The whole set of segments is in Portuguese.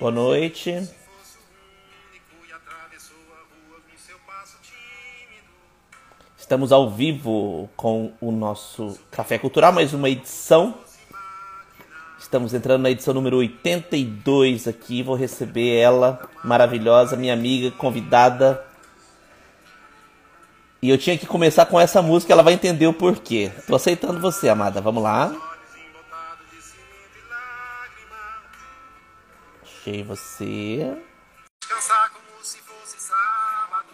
Boa noite. Estamos ao vivo com o nosso Café Cultural, mais uma edição. Estamos entrando na edição número 82 aqui. Vou receber ela, maravilhosa, minha amiga, convidada. E eu tinha que começar com essa música, ela vai entender o porquê. Tô aceitando você, amada. Vamos lá. Achei você. Descansar como se fosse sábado.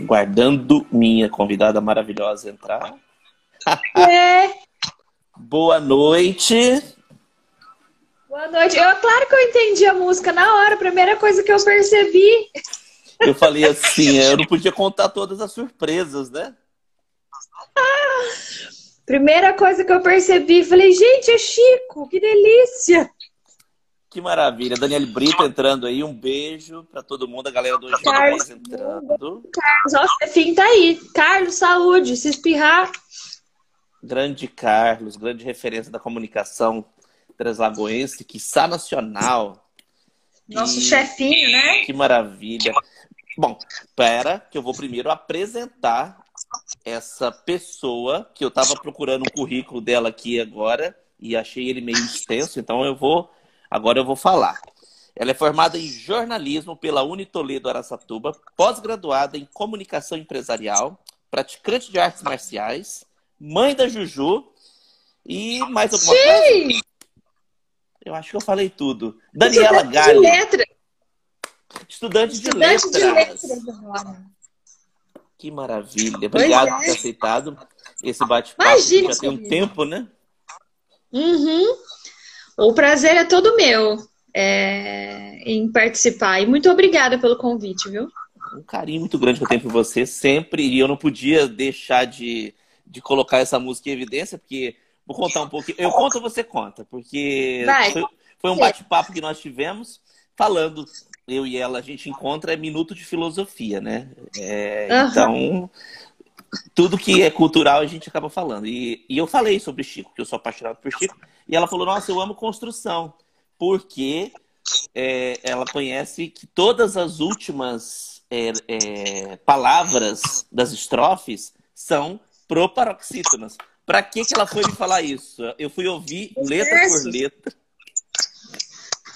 Guardando minha convidada maravilhosa entrar. É. Boa noite. Boa noite. Eu, claro que eu entendi a música na hora, a primeira coisa que eu percebi. Eu falei assim, eu não podia contar todas as surpresas, né? Ah, Primeira coisa que eu percebi, falei, gente, é Chico, que delícia! Que maravilha. Daniele Brito entrando aí, um beijo para todo mundo, a galera do Carlos entrando. Carlos, ó, o Stefim tá aí. Carlos, saúde, se espirrar. Grande Carlos, grande referência da comunicação translagoense, que está nacional. Nosso e... chefinho, né? Que maravilha. Bom, espera que eu vou primeiro apresentar essa pessoa que eu estava procurando o currículo dela aqui agora e achei ele meio extenso, então eu vou agora eu vou falar. Ela é formada em jornalismo pela Unitoledo Aracatuba, pós-graduada em comunicação empresarial, praticante de artes marciais, mãe da Juju e mais alguma Sim. coisa? Eu acho que eu falei tudo. Daniela Galli. De letra. Estudante, Estudante de letras. De letras que maravilha. Obrigado é. por ter aceitado esse bate-papo. Já tem um tempo, né? Uhum. O prazer é todo meu é, em participar. E muito obrigada pelo convite, viu? Um carinho muito grande que eu tenho por você, sempre. E eu não podia deixar de, de colocar essa música em evidência, porque vou contar um pouquinho. Eu conto você conta? Porque foi, foi um bate-papo que nós tivemos falando eu e ela, a gente encontra é minuto de filosofia, né? É, uhum. Então, tudo que é cultural a gente acaba falando. E, e eu falei sobre Chico, que eu sou apaixonado por Chico, e ela falou: Nossa, eu amo construção, porque é, ela conhece que todas as últimas é, é palavras das estrofes são proparoxítonas. Para que, que ela foi me falar isso? Eu fui ouvir letra por letra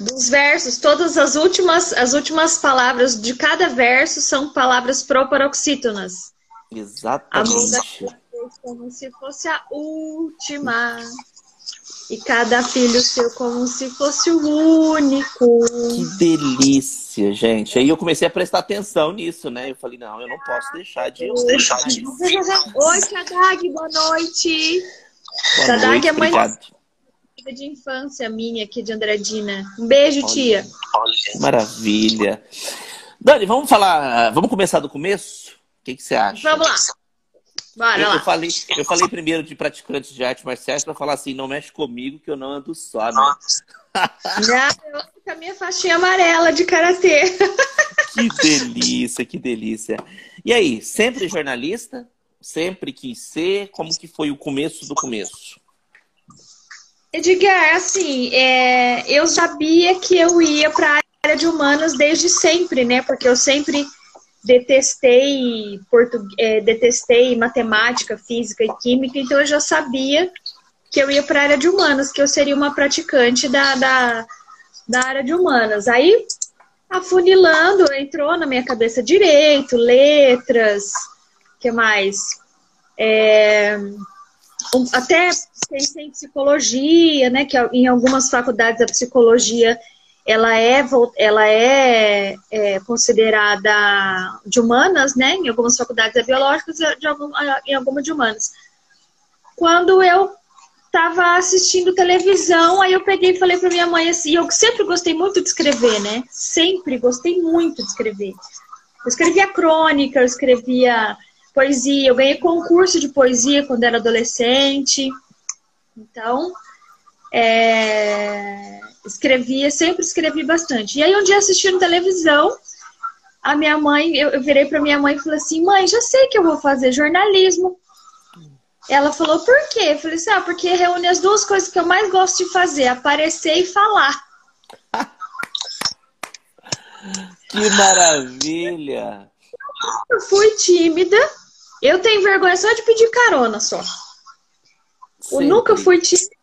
dos versos, todas as últimas, as últimas palavras de cada verso são palavras proparoxítonas. Exatamente. A como se fosse a última. E cada filho seu como se fosse o único. Que delícia, gente. Aí eu comecei a prestar atenção nisso, né? Eu falei, não, eu não posso deixar de deixar isso. Oi, Shadag, boa noite. Boa Shadag noite, é mãe obrigado de infância minha aqui de Andradina. Um beijo, olha, tia. Olha, maravilha. Dani, vamos falar, vamos começar do começo? O que, que você acha? Vamos lá. Bora eu, lá. Eu falei, eu falei primeiro de praticantes de artes marciais para falar assim, não mexe comigo que eu não ando só, né? Não, eu ando com a minha faixinha amarela de karatê. Que delícia, que delícia. E aí, sempre jornalista? Sempre quis ser? Como que foi o começo do começo? Edgar, assim, é, eu sabia que eu ia para a área de humanas desde sempre, né? Porque eu sempre detestei português, é, detestei matemática, física e química, então eu já sabia que eu ia para a área de humanas, que eu seria uma praticante da, da, da área de humanas. Aí, afunilando, entrou na minha cabeça direito, letras, que mais? É, até pensei em psicologia, né? Que em algumas faculdades a psicologia ela é, ela é, é, considerada de humanas, né? Em algumas faculdades é biológicas de algum, em algumas de humanas. Quando eu estava assistindo televisão, aí eu peguei e falei para minha mãe assim, eu sempre gostei muito de escrever, né? Sempre gostei muito de escrever. Eu escrevia crônica, eu escrevia poesia, eu ganhei concurso de poesia quando era adolescente. Então, é, escrevia, sempre escrevi bastante. E aí um dia assistindo televisão, a minha mãe, eu, eu virei para minha mãe e falei assim, mãe, já sei que eu vou fazer jornalismo. Ela falou, por quê? Eu falei assim, ah, porque reúne as duas coisas que eu mais gosto de fazer, aparecer e falar. que maravilha! Eu fui tímida. Eu tenho vergonha só de pedir carona só. Sempre. Eu nunca fui tímida.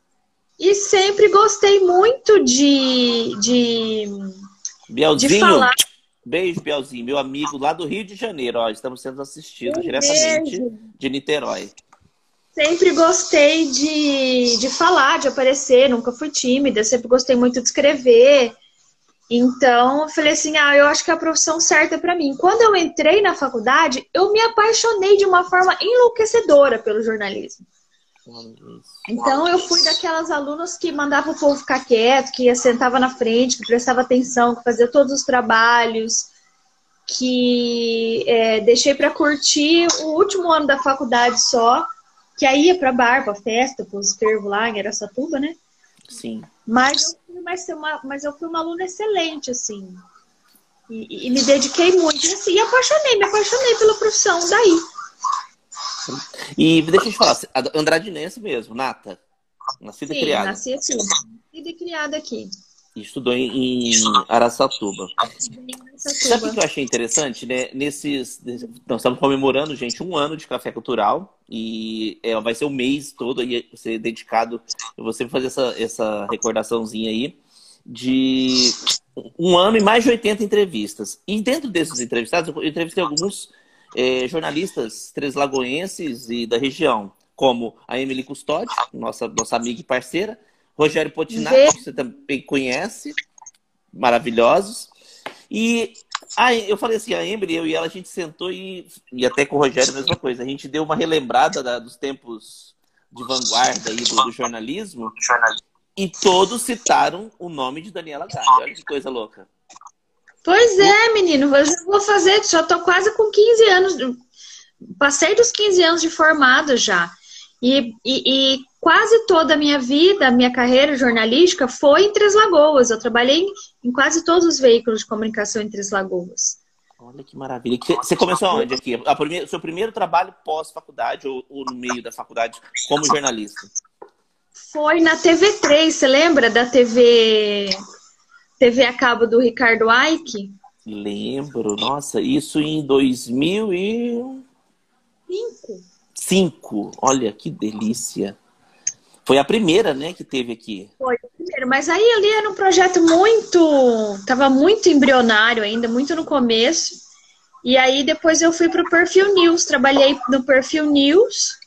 E sempre gostei muito de, de, Bielzinho, de falar. Beijo, Bielzinho, meu amigo lá do Rio de Janeiro. Ó, estamos sendo assistidos diretamente de Niterói. Sempre gostei de, de falar, de aparecer, nunca fui tímida, sempre gostei muito de escrever. Então, eu falei assim: ah, eu acho que é a profissão certa para mim. Quando eu entrei na faculdade, eu me apaixonei de uma forma enlouquecedora pelo jornalismo. Então eu fui daquelas alunas que mandava o povo ficar quieto, que sentava na frente, que prestava atenção, que fazia todos os trabalhos, que é, deixei para curtir o último ano da faculdade só, que aí ia para bar, para festa, para os fervos lá em Aracatuba, né? Sim. Mas eu mas, uma, mas eu fui uma aluna excelente, assim. E, e me dediquei muito. E, assim, e apaixonei, me apaixonei pela profissão daí. E deixa eu te falar, Andradinense mesmo, Nata. Nascida Sim, e criada. nasci aqui. Nascida e criada aqui. Estudou em, Araçatuba. Sabe o que eu achei interessante, né? Nesses, nós estamos comemorando, gente, um ano de café cultural e é, vai ser o mês todo aí ser dedicado. Eu vou sempre fazer essa, essa recordaçãozinha aí de um ano e mais de 80 entrevistas. E dentro desses entrevistados, eu entrevistei alguns é, jornalistas treslagoenses e da região, como a Emily Custódio, nossa, nossa amiga e parceira, Rogério Potinato, que você também conhece, maravilhosos. E aí eu falei assim, a Emily, eu e ela, a gente sentou e, e até com o Rogério a mesma coisa. A gente deu uma relembrada da, dos tempos de vanguarda aí do, do jornalismo. E todos citaram o nome de Daniela Gade. Olha que coisa louca. Pois é, menino, eu vou fazer, já tô quase com 15 anos, passei dos 15 anos de formado já. E, e, e, quase toda a minha vida, a minha carreira jornalística foi em Três Lagoas. Eu trabalhei em, em quase todos os veículos de comunicação em Três Lagoas. Olha que maravilha. Você começou onde aqui? O seu primeiro trabalho pós-faculdade ou, ou, no meio da faculdade como jornalista? Foi na TV3, você lembra da TV TV a cabo do Ricardo Ike? Lembro, nossa, isso em 2005. Cinco. Olha que delícia. Foi a primeira, né, que teve aqui. Foi a primeira, mas aí ali era um projeto muito, tava muito embrionário ainda, muito no começo. E aí depois eu fui para o Perfil News, trabalhei no Perfil News.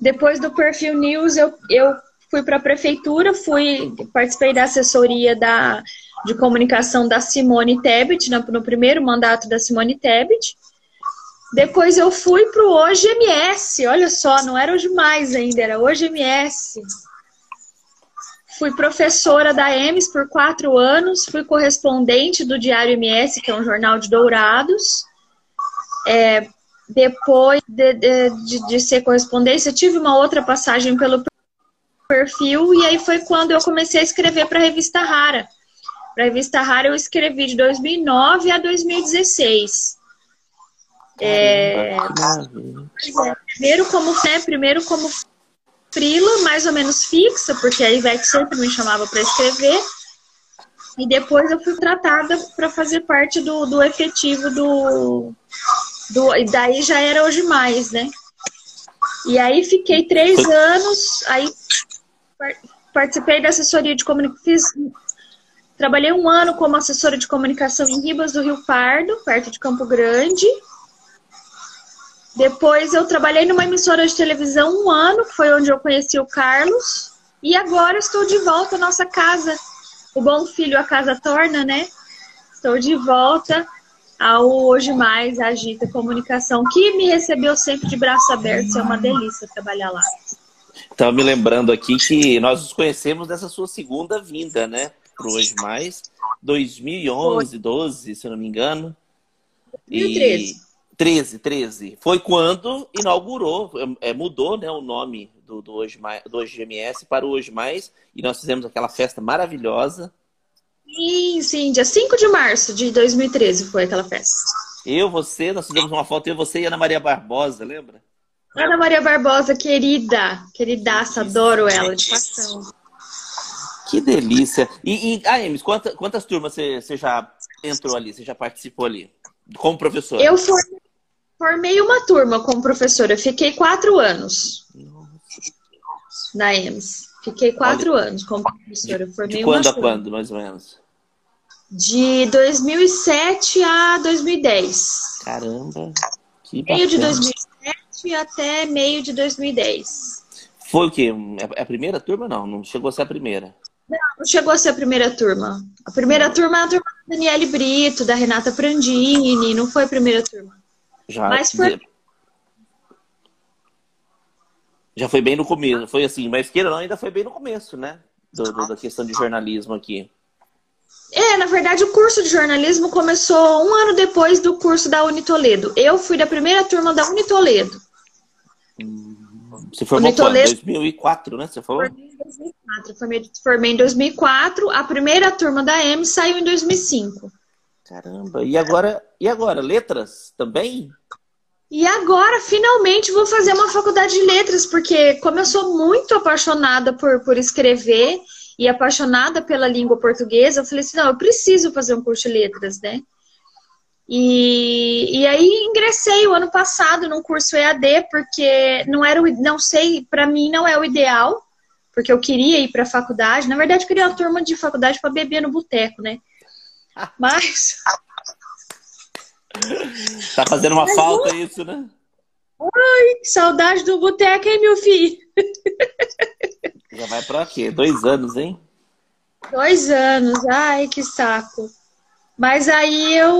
Depois do Perfil News eu, eu fui para a prefeitura, fui participei da assessoria da, de comunicação da Simone Tebet, no, no primeiro mandato da Simone Tebet. Depois eu fui para o Hoje MS, olha só, não era Hoje Mais ainda, era Hoje MS. Fui professora da EMS por quatro anos, fui correspondente do Diário MS, que é um jornal de Dourados. É, depois de, de, de, ser correspondência, tive uma outra passagem pelo perfil e aí foi quando eu comecei a escrever para a revista Rara. Para a revista Rara eu escrevi de 2009 a 2016. É, é, primeiro como né, primeiro como frila, mais ou menos fixa, porque a Ivete sempre me chamava para escrever. E depois eu fui tratada para fazer parte do, do efetivo do, do. E daí já era hoje mais, né? E aí fiquei três anos, aí participei da assessoria de comunicação. Trabalhei um ano como assessora de comunicação em Ribas do Rio Pardo, perto de Campo Grande. Depois eu trabalhei numa emissora de televisão um ano, foi onde eu conheci o Carlos. E agora estou de volta à nossa casa. O bom filho a casa torna, né? Estou de volta ao Hoje Mais Agita Comunicação, que me recebeu sempre de braços abertos. É uma delícia trabalhar lá. Estava me lembrando aqui que nós nos conhecemos nessa sua segunda vinda, né? Para Hoje Mais. 2011, Foi. 12, se eu não me engano. 2013. E... 13, 13. Foi quando inaugurou, é, mudou né, o nome do, do, Hoje Mais, do Hoje MS para o Hoje Mais. E nós fizemos aquela festa maravilhosa. Sim, sim. Dia 5 de março de 2013 foi aquela festa. Eu, você, nós fizemos uma foto, eu, você e Ana Maria Barbosa, lembra? Ana Maria Barbosa, querida, queridaça, adoro ela, de paixão. Que delícia. E, e Aemes, quantas, quantas turmas você, você já entrou ali, você já participou ali? Como professora? Eu formei, formei uma turma como professora, fiquei quatro anos Nossa. na EMS. Fiquei quatro Olha, anos como professora. Formei de quando a quando, mais ou menos? De 2007 a 2010. Caramba, que bacana. Meio de 2007 até meio de 2010. Foi o quê? É a primeira turma? Não, não chegou a ser a primeira. Não, não chegou a ser a primeira turma. A primeira turma é a turma da Daniele Brito, da Renata Prandini, não foi a primeira turma. Já, mas foi... Já foi bem no começo, foi assim, mas queira não, ainda foi bem no começo, né? Do, do, da questão de jornalismo aqui. É, na verdade, o curso de jornalismo começou um ano depois do curso da Unitoledo. Eu fui da primeira turma da Unitoledo. Você formou quando? Em 2004, né? Você falou? Formei em 2004. Formei, formei em 2004. A primeira turma da M saiu em 2005. Caramba. E agora, e agora? Letras também? E agora, finalmente, vou fazer uma faculdade de letras, porque como eu sou muito apaixonada por, por escrever e apaixonada pela língua portuguesa, eu falei assim, não, eu preciso fazer um curso de letras, né? E, e aí ingressei o ano passado num curso EAD, porque não era o, não sei, para mim não é o ideal, porque eu queria ir para a faculdade. Na verdade, eu queria uma turma de faculdade para beber no boteco, né? Mas Tá fazendo uma Mas, falta isso, né? Ai, saudade do boteco, hein, meu filho? Já vai pra quê? Dois anos, hein? Dois anos, ai, que saco. Mas aí eu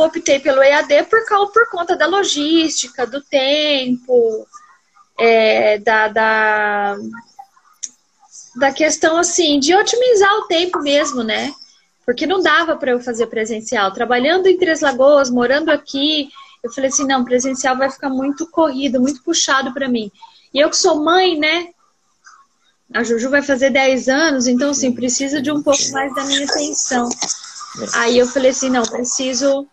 optei pelo EAD por, causa, por conta da logística, do tempo, é, da, da, da questão assim, de otimizar o tempo mesmo, né? Porque não dava para eu fazer presencial. Trabalhando em Três Lagoas, morando aqui, eu falei assim: não, presencial vai ficar muito corrido, muito puxado para mim. E eu que sou mãe, né? A Juju vai fazer 10 anos, então, assim, precisa de um pouco mais da minha atenção. Aí eu falei assim: não, preciso,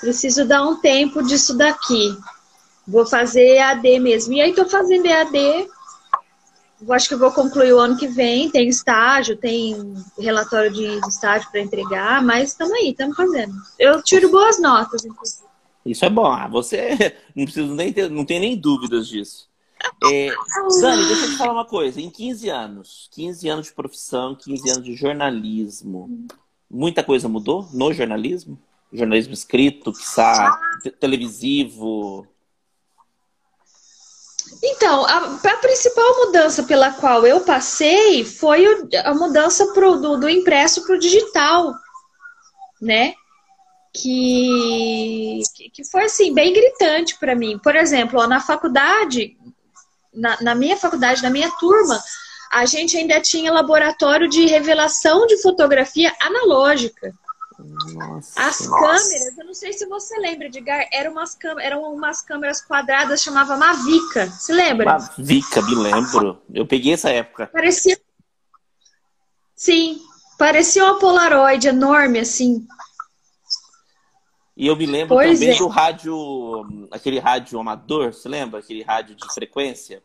preciso dar um tempo disso daqui. Vou fazer EAD mesmo. E aí tô fazendo EAD eu acho que eu vou concluir o ano que vem. Tem estágio, tem relatório de estágio para entregar, mas estamos aí, estamos fazendo. Eu tiro boas notas, inclusive. Isso é bom. Ah, você não precisa nem ter, não tem nem dúvidas disso. É, deixa eu te falar uma coisa. Em 15 anos, 15 anos de profissão, 15 anos de jornalismo, muita coisa mudou no jornalismo? Jornalismo escrito, que televisivo, então, a, a, principal mudança pela qual eu passei foi o, a mudança pro, do, do impresso para o digital, né? Que, que foi assim, bem gritante para mim. Por exemplo, ó, na faculdade, na, na minha faculdade, na minha turma, a gente ainda tinha laboratório de revelação de fotografia analógica. Nossa, As câmeras, eu não sei se você lembra, Edgar, eram umas, eram umas câmeras quadradas, chamava Mavica. Se lembra? Mavica, me lembro. Eu peguei essa época. Parecia. Sim, parecia uma Polaroid enorme, assim. E eu me lembro pois também é. do rádio, aquele rádio amador, você lembra? Aquele rádio de frequência?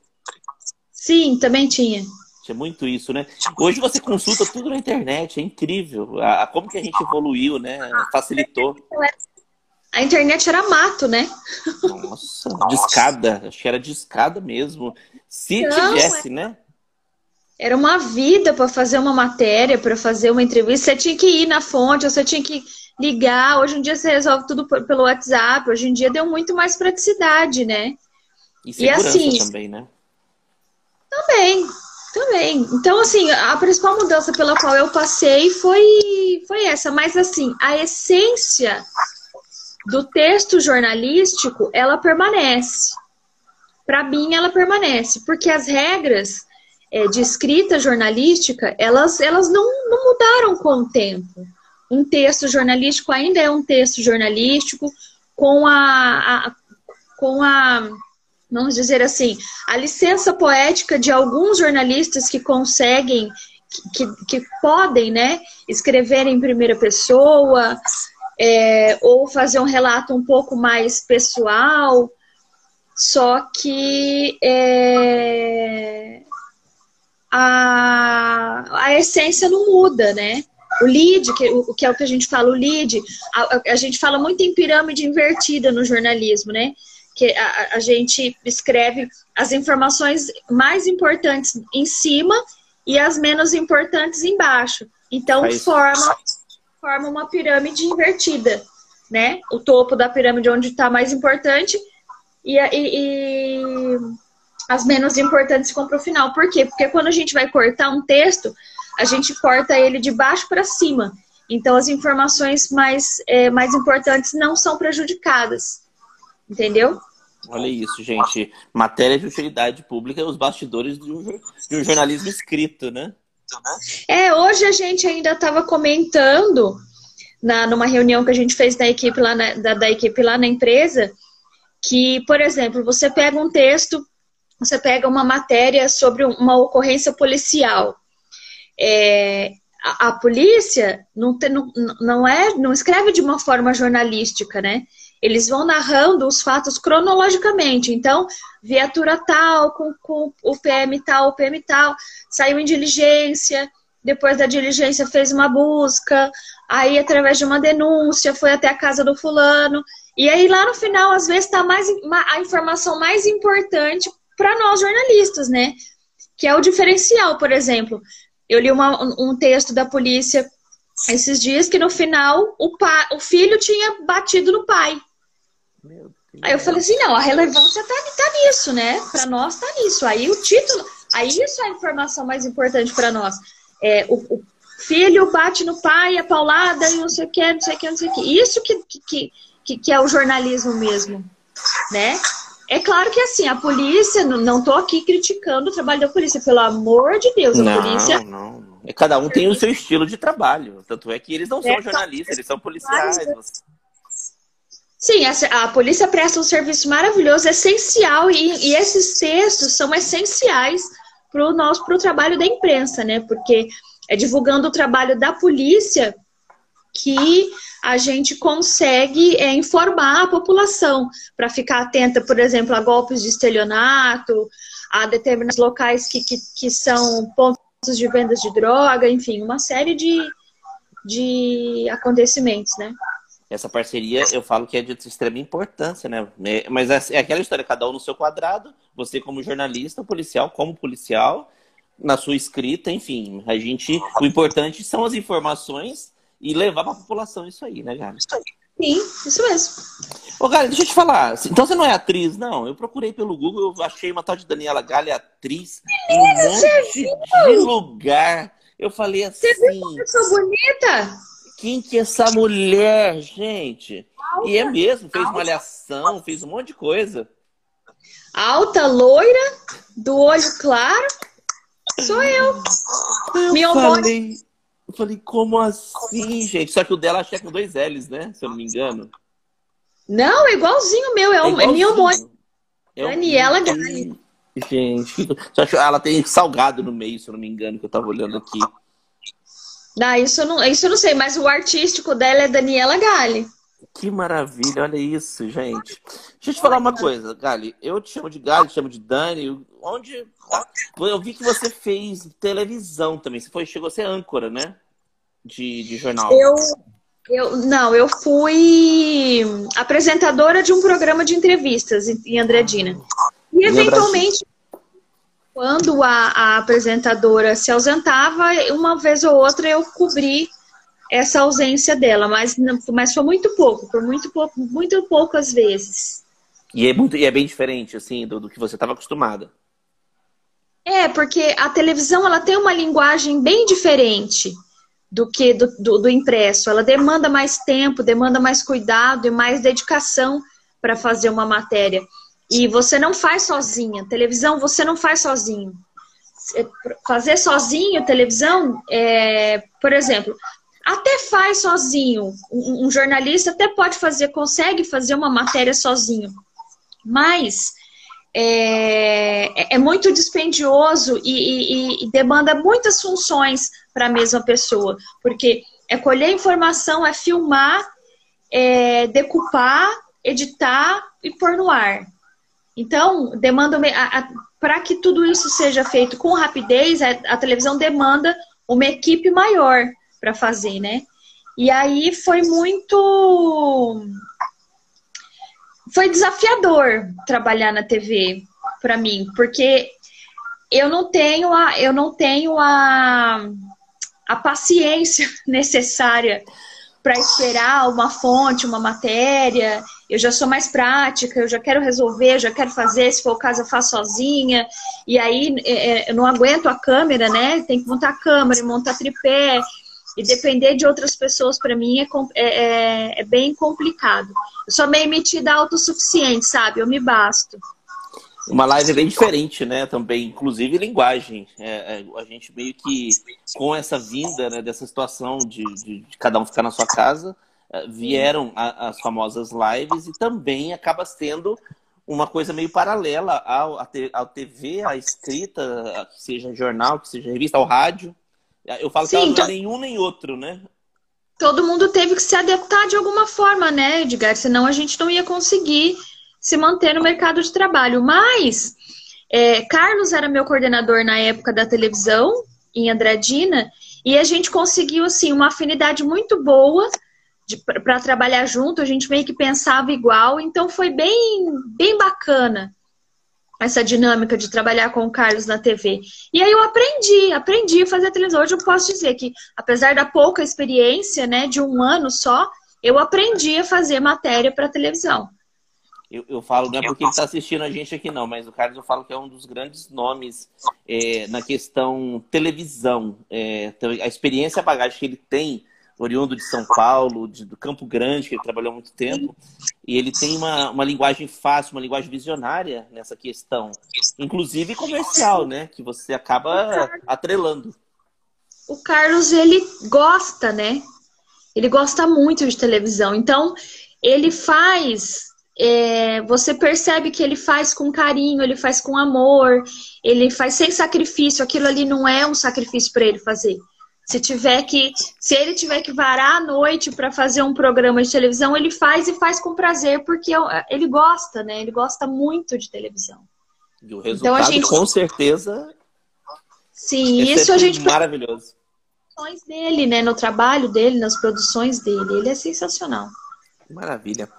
Sim, também tinha. É muito isso, né? Hoje você consulta tudo na internet, é incrível. A, a, como que a gente evoluiu, né? Facilitou. A internet era mato, né? Nossa, discada. Acho que era discada mesmo. Se Não, tivesse, é... né? Era uma vida para fazer uma matéria, para fazer uma entrevista. Você tinha que ir na fonte, você tinha que ligar. Hoje em dia você resolve tudo pelo WhatsApp. Hoje em dia deu muito mais praticidade, né? E segurança e assim, também, né? Também. Também. Então, assim, a principal mudança pela qual eu passei foi, foi essa. Mas, assim, a essência do texto jornalístico, ela permanece. Para mim, ela permanece. Porque as regras é, de escrita jornalística, elas, elas não, não mudaram com o tempo. Um texto jornalístico ainda é um texto jornalístico com a, a com a vamos dizer assim, a licença poética de alguns jornalistas que conseguem, que, que podem, né, escrever em primeira pessoa, é, ou fazer um relato um pouco mais pessoal. só que é, a, a essência não muda, né? O lead, que, o, que é o que a gente fala, o lead, a, a, gente fala muito em pirâmide invertida no jornalismo, né? Que a, a gente escreve as informações mais importantes em cima e as menos importantes embaixo. Então, é forma, forma uma pirâmide invertida, né? O topo da pirâmide onde está mais importante e, e, e as menos importantes ficam para o final. Por quê? Porque quando a gente vai cortar um texto, a gente corta ele de baixo para cima. Então, as informações mais, é, mais importantes não são prejudicadas. Entendeu? Olha isso, gente. Matéria de utilidade pública, os bastidores de um, de um jornalismo escrito, né? É, hoje a gente ainda estava comentando na, numa reunião que a gente fez da equipe lá na, da, da equipe lá na empresa que, por exemplo, você pega um texto, você pega uma matéria sobre uma ocorrência policial. É, a, a, polícia não, não, não, é, não escreve de uma forma jornalística, né? Eles vão narrando os fatos cronologicamente. Então, viatura tal, com, com o PM tal, o PM tal, saiu em diligência, depois da diligência fez uma busca, aí através de uma denúncia foi até a casa do fulano. E aí lá no final, às vezes, está mais a informação mais importante para nós jornalistas, né? Que é o diferencial, por exemplo. Eu li uma, um texto da polícia esses dias que no final o, pai, o filho tinha batido no pai. Aí eu falei assim, não, a relevância tá, tá nisso, né? Para nós tá nisso. Aí o título, aí isso é a informação mais importante para nós. É, o, o, filho bate no pai, a paulada e não sei o que, não sei o que, não sei o que. Isso que, que, que, que é o jornalismo mesmo, né? É claro que assim, a polícia, não estou aqui criticando o trabalho da polícia, pelo amor de Deus, a não, polícia. Não, não. Cada um tem o seu estilo de trabalho. Tanto é que eles não são é, jornalistas, eles são policiais. Sim, a, a, polícia presta um serviço maravilhoso, essencial, e, e esses textos são essenciais para o nosso pro trabalho da imprensa, né? Porque é divulgando o trabalho da polícia que a gente consegue é, informar a população para ficar atenta, por exemplo, a golpes de estelionato, a determinados locais que, que, que são pontos de vendas de droga, enfim, uma série de, de acontecimentos, né? Essa parceria, eu falo que é de extrema importância, né? É, mas é, é aquela história, cada um no seu quadrado, você como jornalista, policial como policial, na sua escrita, enfim, a gente, o importante são as informações e levar para a população isso aí, né, Gali? Sim, isso mesmo. Ô, Gali, deixa eu te falar. Então você não é atriz, não? Eu procurei pelo Google, eu achei uma tal de Daniela Gali atriz em um monte de lugar. Eu falei assim. Você viu como eu sou bonita? Quem que é essa mulher, gente? Alta, e é mesmo, fez alta. malhação, fez um monte de coisa. Alta, loira, do olho claro. Sou eu. Eu Meu falei, eu falei, como assim, gente? Só que o dela é com dois L's, né? Se eu não me engano. Não, é igualzinho o meu, é, é, é minha homônima. É Daniela Gali. Gente, ela tem salgado no meio, se eu não me engano, que eu tava olhando aqui. Ah, isso eu não, isso eu não sei, mas o artístico dela é Daniela Gali. Que maravilha, olha isso, gente. Deixa eu te falar uma coisa, Gali. Eu te chamo de Gali, te chamo de Dani. Onde. Eu vi que você fez televisão também. Você foi, chegou a ser âncora, né? De, de jornal. Eu, eu. Não, eu fui apresentadora de um programa de entrevistas em Andradina. E eventualmente, quando a, a apresentadora se ausentava, uma vez ou outra eu cobri essa ausência dela, mas, mas foi muito pouco, por muito pouco, muito poucas vezes. E é, muito, e é bem diferente, assim, do, do que você estava acostumada. É, porque a televisão ela tem uma linguagem bem diferente do que do, do, do impresso. Ela demanda mais tempo, demanda mais cuidado e mais dedicação para fazer uma matéria. E você não faz sozinha. Televisão você não faz sozinho. É, fazer sozinho televisão, é, por exemplo, até faz sozinho. Um, um, jornalista até pode fazer, consegue fazer uma matéria sozinho. Mas é, é muito dispendioso e, e, e demanda muitas funções para a mesma pessoa. Porque é colher informação, é filmar, é decupar, editar e pôr no ar. Então, demanda para que tudo isso seja feito com rapidez, a, a televisão demanda uma equipe maior para fazer, né? E aí foi muito foi desafiador trabalhar na TV para mim, porque eu não tenho a eu não tenho a, a paciência necessária para esperar uma fonte, uma matéria. Eu já sou mais prática, eu já quero resolver, já quero fazer, se for o caso eu faço sozinha. E aí é, é, eu não aguento a câmera, né? Tem que montar a câmera, montar tripé. E depender de outras pessoas, para mim, é, é, é, é, bem complicado. Eu sou meio metida autossuficiente, sabe? Eu me basto. Uma live bem diferente, né? Também, inclusive linguagem. É, a gente meio que, com essa vinda né, dessa situação de, de, de, cada um ficar na sua casa, vieram a, as famosas lives e também acaba sendo uma coisa meio paralela ao, ao TV, à escrita, que seja jornal, que seja revista, ao rádio. Eu falo Sim, que não é nenhum nem outro, né? Todo mundo teve que se adaptar de alguma forma, né, Edgar? Senão a gente não ia conseguir se manter no mercado de trabalho. Mas é, Carlos era meu coordenador na época da televisão, em Andradina, e a gente conseguiu assim uma afinidade muito boa para trabalhar junto, a gente meio que pensava igual, então foi bem, bem bacana essa dinâmica de trabalhar com o Carlos na TV. E aí eu aprendi, aprendi a fazer televisão. Hoje eu posso dizer que, apesar da pouca experiência, né, de um ano só, eu aprendi a fazer matéria para televisão. Eu, eu falo, não é porque ele está assistindo a gente aqui, não, mas o Carlos eu falo que é um dos grandes nomes é, na questão televisão. É, a experiência, a bagagem que ele tem, oriundo de São Paulo, de, do Campo Grande, que ele trabalhou há muito tempo, e ele tem uma, uma linguagem fácil, uma linguagem visionária nessa questão, inclusive comercial, né? Que você acaba atrelando. O Carlos, ele gosta, né? Ele gosta muito de televisão. Então, ele faz é, você percebe que ele faz com carinho, ele faz com amor, ele faz sem sacrifício. Aquilo ali não é um sacrifício para ele fazer. Se tiver que, se ele tiver que varar à noite para fazer um programa de televisão, ele faz e faz com prazer porque ele gosta, né? Ele gosta muito de televisão. E o resultado, então, a gente... com certeza. Sim, é isso a gente maravilhoso. dele, né? No trabalho dele, nas produções dele, ele é sensacional. Maravilha.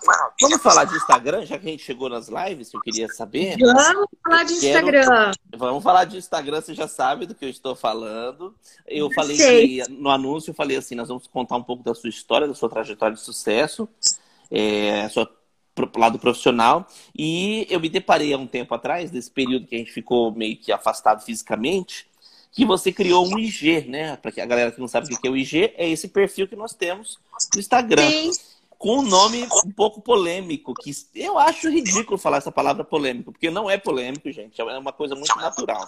Vamos falar de Instagram, já que a gente chegou nas lives, que eu queria saber. Vamos falar de Instagram. Vamos falar de Instagram, você já sabe do que eu estou falando. Eu falei que, no anúncio, eu falei assim, nós vamos contar um pouco da sua história, da sua trajetória de sucesso, é, sua lado profissional. E eu me deparei há um tempo atrás, desse período que a gente ficou meio que afastado fisicamente, que você criou um IG, né? Para a galera que não sabe o que é o IG, é esse perfil que nós temos no Instagram. Sim com um nome um pouco polêmico, que eu acho ridículo falar essa palavra polêmico, porque não é polêmico, gente, é uma coisa muito natural.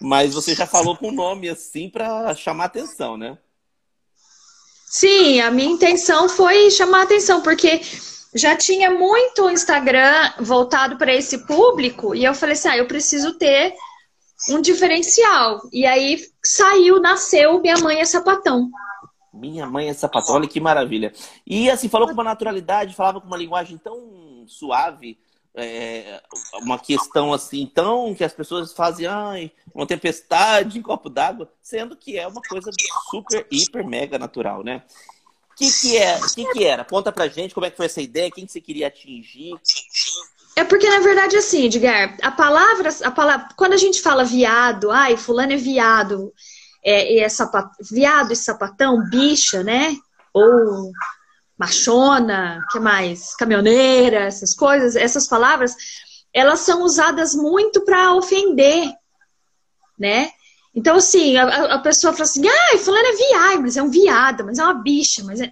Mas você já falou com um nome assim para chamar atenção, né? Sim, a minha intenção foi chamar atenção, porque já tinha muito Instagram voltado para esse público, e eu falei assim: ah, eu preciso ter um diferencial. E aí saiu, nasceu Minha Mãe é Sapatão. Minha mãe é sapatão, olha que maravilha. E assim, falou com uma naturalidade, falava com uma linguagem tão suave, é, uma questão assim, tão que as pessoas fazem, ai, uma tempestade em copo d'água, sendo que é uma coisa super, hiper, mega natural, né? O que, que, é, que, que era? Conta pra gente como é que foi essa ideia, quem que você queria atingir. É porque, na verdade, assim, Edgar, a palavra, a palavra, quando a gente fala viado, ai, fulano é viado, é, é sapat... viado e sapatão, bicha, né? Ou machona, que mais? Caminhoneira, essas coisas, essas palavras, elas são usadas muito para ofender, né? Então, assim, a, a, pessoa fala assim, ai, fulano é viado, mas é um viado, mas é uma bicha, mas é...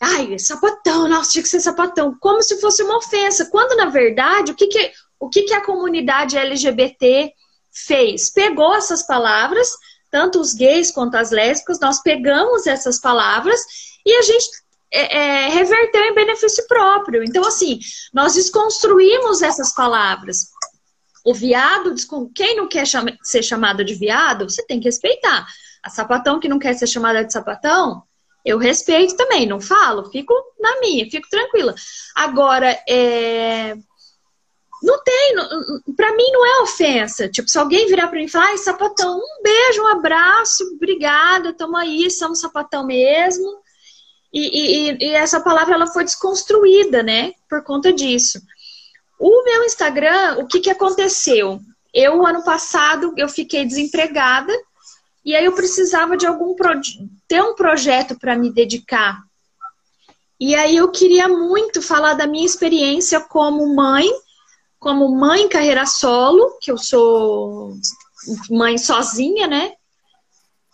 Ai, é sapatão, nossa, tinha que ser sapatão. Como se fosse uma ofensa. Quando, na verdade, o que, que, o que, que a comunidade LGBT fez? Pegou essas palavras, tanto os gays quanto as lésbicas, nós pegamos essas palavras e a gente é, é, reverteu em benefício próprio. Então, assim, nós desconstruímos essas palavras. O viado, quem não quer ser chamado de viado, você tem que respeitar. A sapatão que não quer ser chamada de sapatão, eu respeito também, não falo, fico na minha, fico tranquila. Agora, é... não tem, para mim não é ofensa. Tipo, se alguém virar para mim e falar, ai, sapatão, um beijo, um abraço, obrigada, tamo aí, somos sapatão mesmo. E, e, e, essa palavra ela foi desconstruída, né? Por conta disso. O meu Instagram, o que, que aconteceu? Eu, ano passado, eu fiquei desempregada e aí eu precisava de algum ter um projeto para me dedicar. E aí eu queria muito falar da minha experiência como mãe, como mãe carreira solo, que eu sou mãe sozinha, né?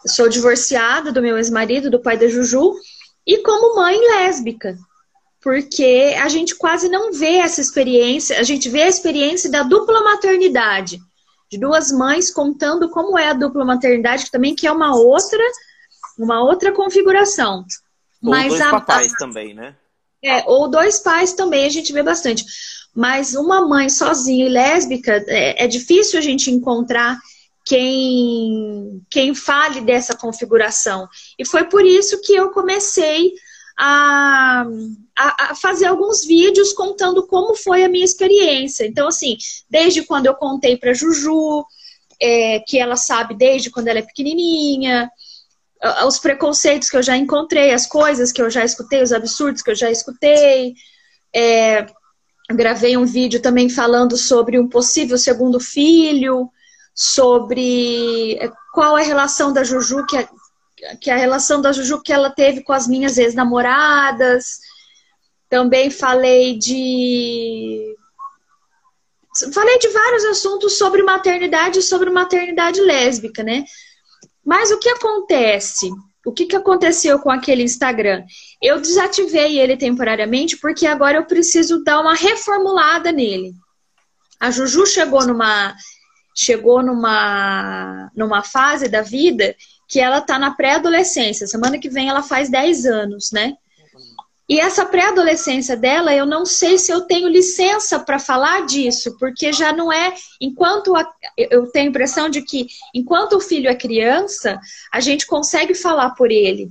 sou divorciada do meu ex-marido, do pai da Juju e como mãe lésbica, porque a gente quase não vê essa experiência, a gente vê a experiência da dupla maternidade, de duas mães contando como é a dupla maternidade, que também que é uma outra, uma outra configuração. Ou Mas dois a, papais a, também, né? É, ou dois pais também a gente vê bastante. Mas uma mãe sozinha e lésbica, é, é difícil a gente encontrar quem, quem fale dessa configuração. E foi por isso que eu comecei a, a, a, fazer alguns vídeos contando como foi a minha experiência. Então, assim, desde quando eu contei para Juju, é, que ela sabe desde quando ela é pequenininha, os preconceitos que eu já encontrei, as coisas que eu já escutei, os absurdos que eu já escutei. É, gravei um vídeo também falando sobre um possível segundo filho sobre eh, qual é a relação da Juju, que, é, que a relação da Juju que ela teve com as minhas ex-namoradas. Também falei de. Falei de vários assuntos sobre maternidade e sobre maternidade lésbica, né? Mas o que acontece? O que, que aconteceu com aquele Instagram? Eu desativei ele temporariamente porque agora eu preciso dar uma reformulada nele. A Juju chegou numa chegou numa, numa fase da vida que ela está na pré-adolescência. Semana que vem ela faz 10 anos, né? E essa pré-adolescência dela, eu não sei se eu tenho licença para falar disso, porque já não é. Enquanto a, eu tenho a impressão de que, enquanto o filho é criança, a gente consegue falar por ele.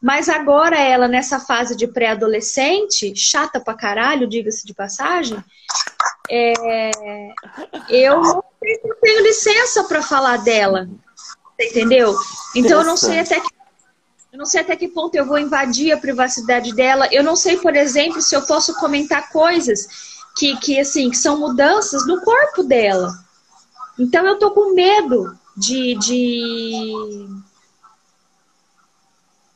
Mas agora ela, nessa fase de pré-adolescente, chata pra caralho, diga-se de passagem, é, eu não tenho licença para falar dela. Entendeu? Então eu não sei até que eu não sei até que ponto eu vou invadir a privacidade dela. Eu não sei, por exemplo, se eu posso comentar coisas que, que assim, que são mudanças no corpo dela. Então eu tô com medo de, de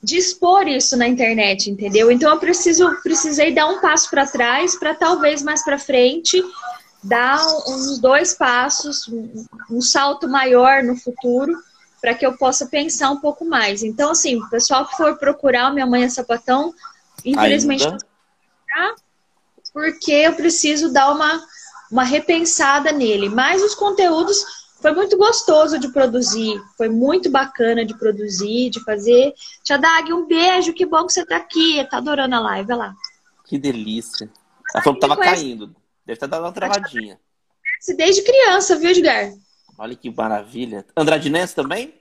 de expor isso na internet, entendeu? Então eu preciso, precisei dar um passo para trás para talvez mais para frente dar uns dois passos, um, salto maior no futuro para que eu possa pensar um pouco mais. Então, assim, o pessoal que for procurar o Minha Mãe é Sapatão, infelizmente Ainda? não porque eu preciso dar uma, uma repensada nele. Mas os conteúdos foi muito gostoso de produzir, foi muito bacana de produzir, de fazer. Tia Dag, um beijo, que bom que você tá aqui, tá adorando a live, olha lá. Que delícia. Ela falou que tava caindo, deve estar dando uma travadinha. Desde criança, viu, Edgar? Olha que maravilha. Andradinense também?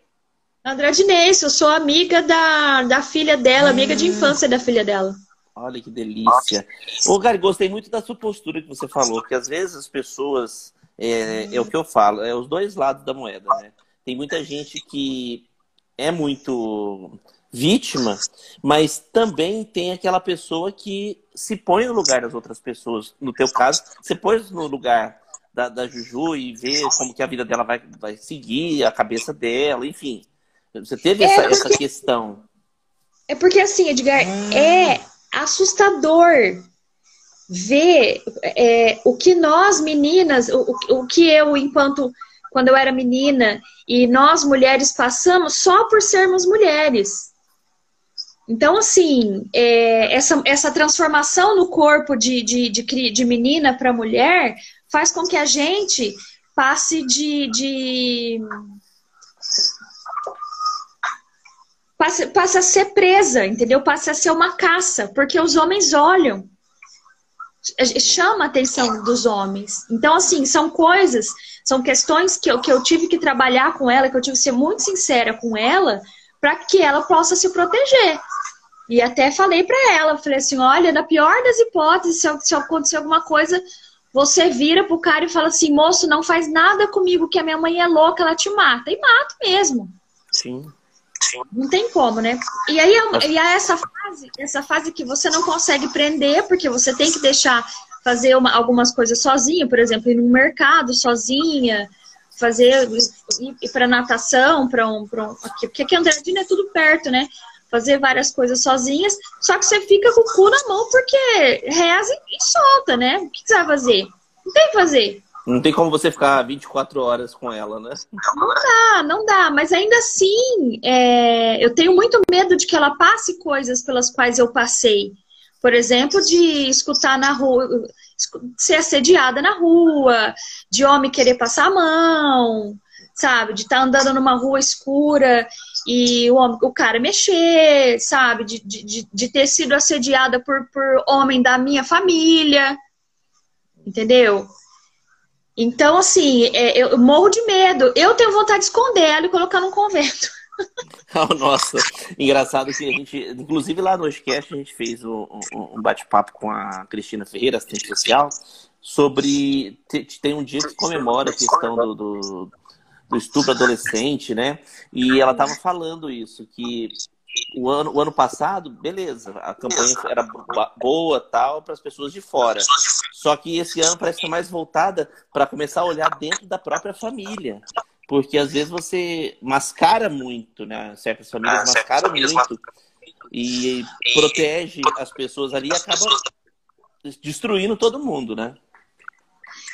Andradinense, eu sou amiga da, da filha dela, amiga de hum. infância da filha dela. Olha que delícia. Ô, Gary, gostei muito da sua postura que você falou, que às vezes as pessoas é, é o que eu falo, é os dois lados da moeda, né? Tem muita gente que é muito vítima, mas também tem aquela pessoa que se põe no lugar das outras pessoas. No teu caso, você pôs no lugar da, da Juju e vê como que a vida dela vai, vai seguir, a cabeça dela, enfim. Você teve é essa, porque... essa questão. É porque assim, Edgar, é assustador ver é, o que nós meninas, o, o que eu, enquanto quando eu era menina, e nós mulheres passamos só por sermos mulheres. Então, assim, é, essa, essa transformação no corpo de, de, de, de menina para mulher faz com que a gente passe de. de passe, passe a ser presa, entendeu? Passe a ser uma caça, porque os homens olham chama a atenção dos homens. Então, assim, são coisas, são questões que eu, que eu tive que trabalhar com ela, que eu tive que ser muito sincera com ela, para que ela possa se proteger. E até falei para ela, falei assim, olha, na pior das hipóteses, se, se acontecer alguma coisa, você vira pro cara e fala assim, moço, não faz nada comigo, que a minha mãe é louca, ela te mata. E mata mesmo. Sim. Não tem como, né? E aí, é e é essa fase, essa fase que você não consegue prender, porque você tem que deixar fazer uma, algumas coisas sozinha, por exemplo, ir no mercado sozinha, fazer ir para natação, para um, pra um porque aqui em Andradina é tudo perto, né? Fazer várias coisas sozinhas, só que você fica com o cu na mão porque reza e solta, né? O que você vai fazer? Não tem que fazer. Não tem como você ficar 24 horas com ela, né? Não dá, não dá. Mas ainda assim, é... eu tenho muito medo de que ela passe coisas pelas quais eu passei. Por exemplo, de escutar na rua, ser assediada na rua, de homem querer passar a mão, sabe? De estar tá andando numa rua escura e o, homem, o cara mexer, sabe? De, de, de ter sido assediada por, por homem da minha família, entendeu? Então, assim, é, eu morro de medo. Eu tenho vontade de esconder ela e colocar num convento. Oh, nossa, engraçado que a gente, inclusive lá no Esquece, a gente fez um, um bate-papo com a Cristina Ferreira, assistente social, sobre. Tem um dia que comemora a questão do, do, do estupro adolescente, né? E ela estava falando isso, que o ano, o ano passado, beleza, a campanha era boa tal para as pessoas de fora. Só que esse ano parece ser mais voltada para começar a olhar dentro da própria família. Porque às vezes você mascara muito, né? Certas famílias ah, mascaram muito e protege as pessoas ali e acaba destruindo todo mundo, né?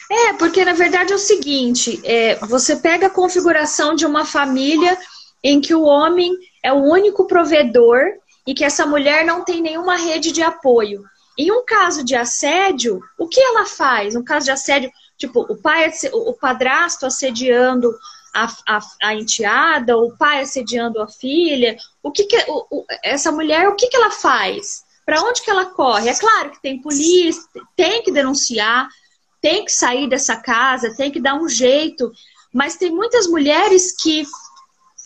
É, porque na verdade é o seguinte: é, você pega a configuração de uma família em que o homem é o único provedor e que essa mulher não tem nenhuma rede de apoio. Em um caso de assédio, o que ela faz? No caso de assédio, tipo, o pai, o padrasto assediando a, a, a enteada, o pai assediando a filha, o que, que o, o, essa mulher, o que, que ela faz? Para onde que ela corre? É claro que tem polícia, tem que denunciar, tem que sair dessa casa, tem que dar um jeito, mas tem muitas mulheres que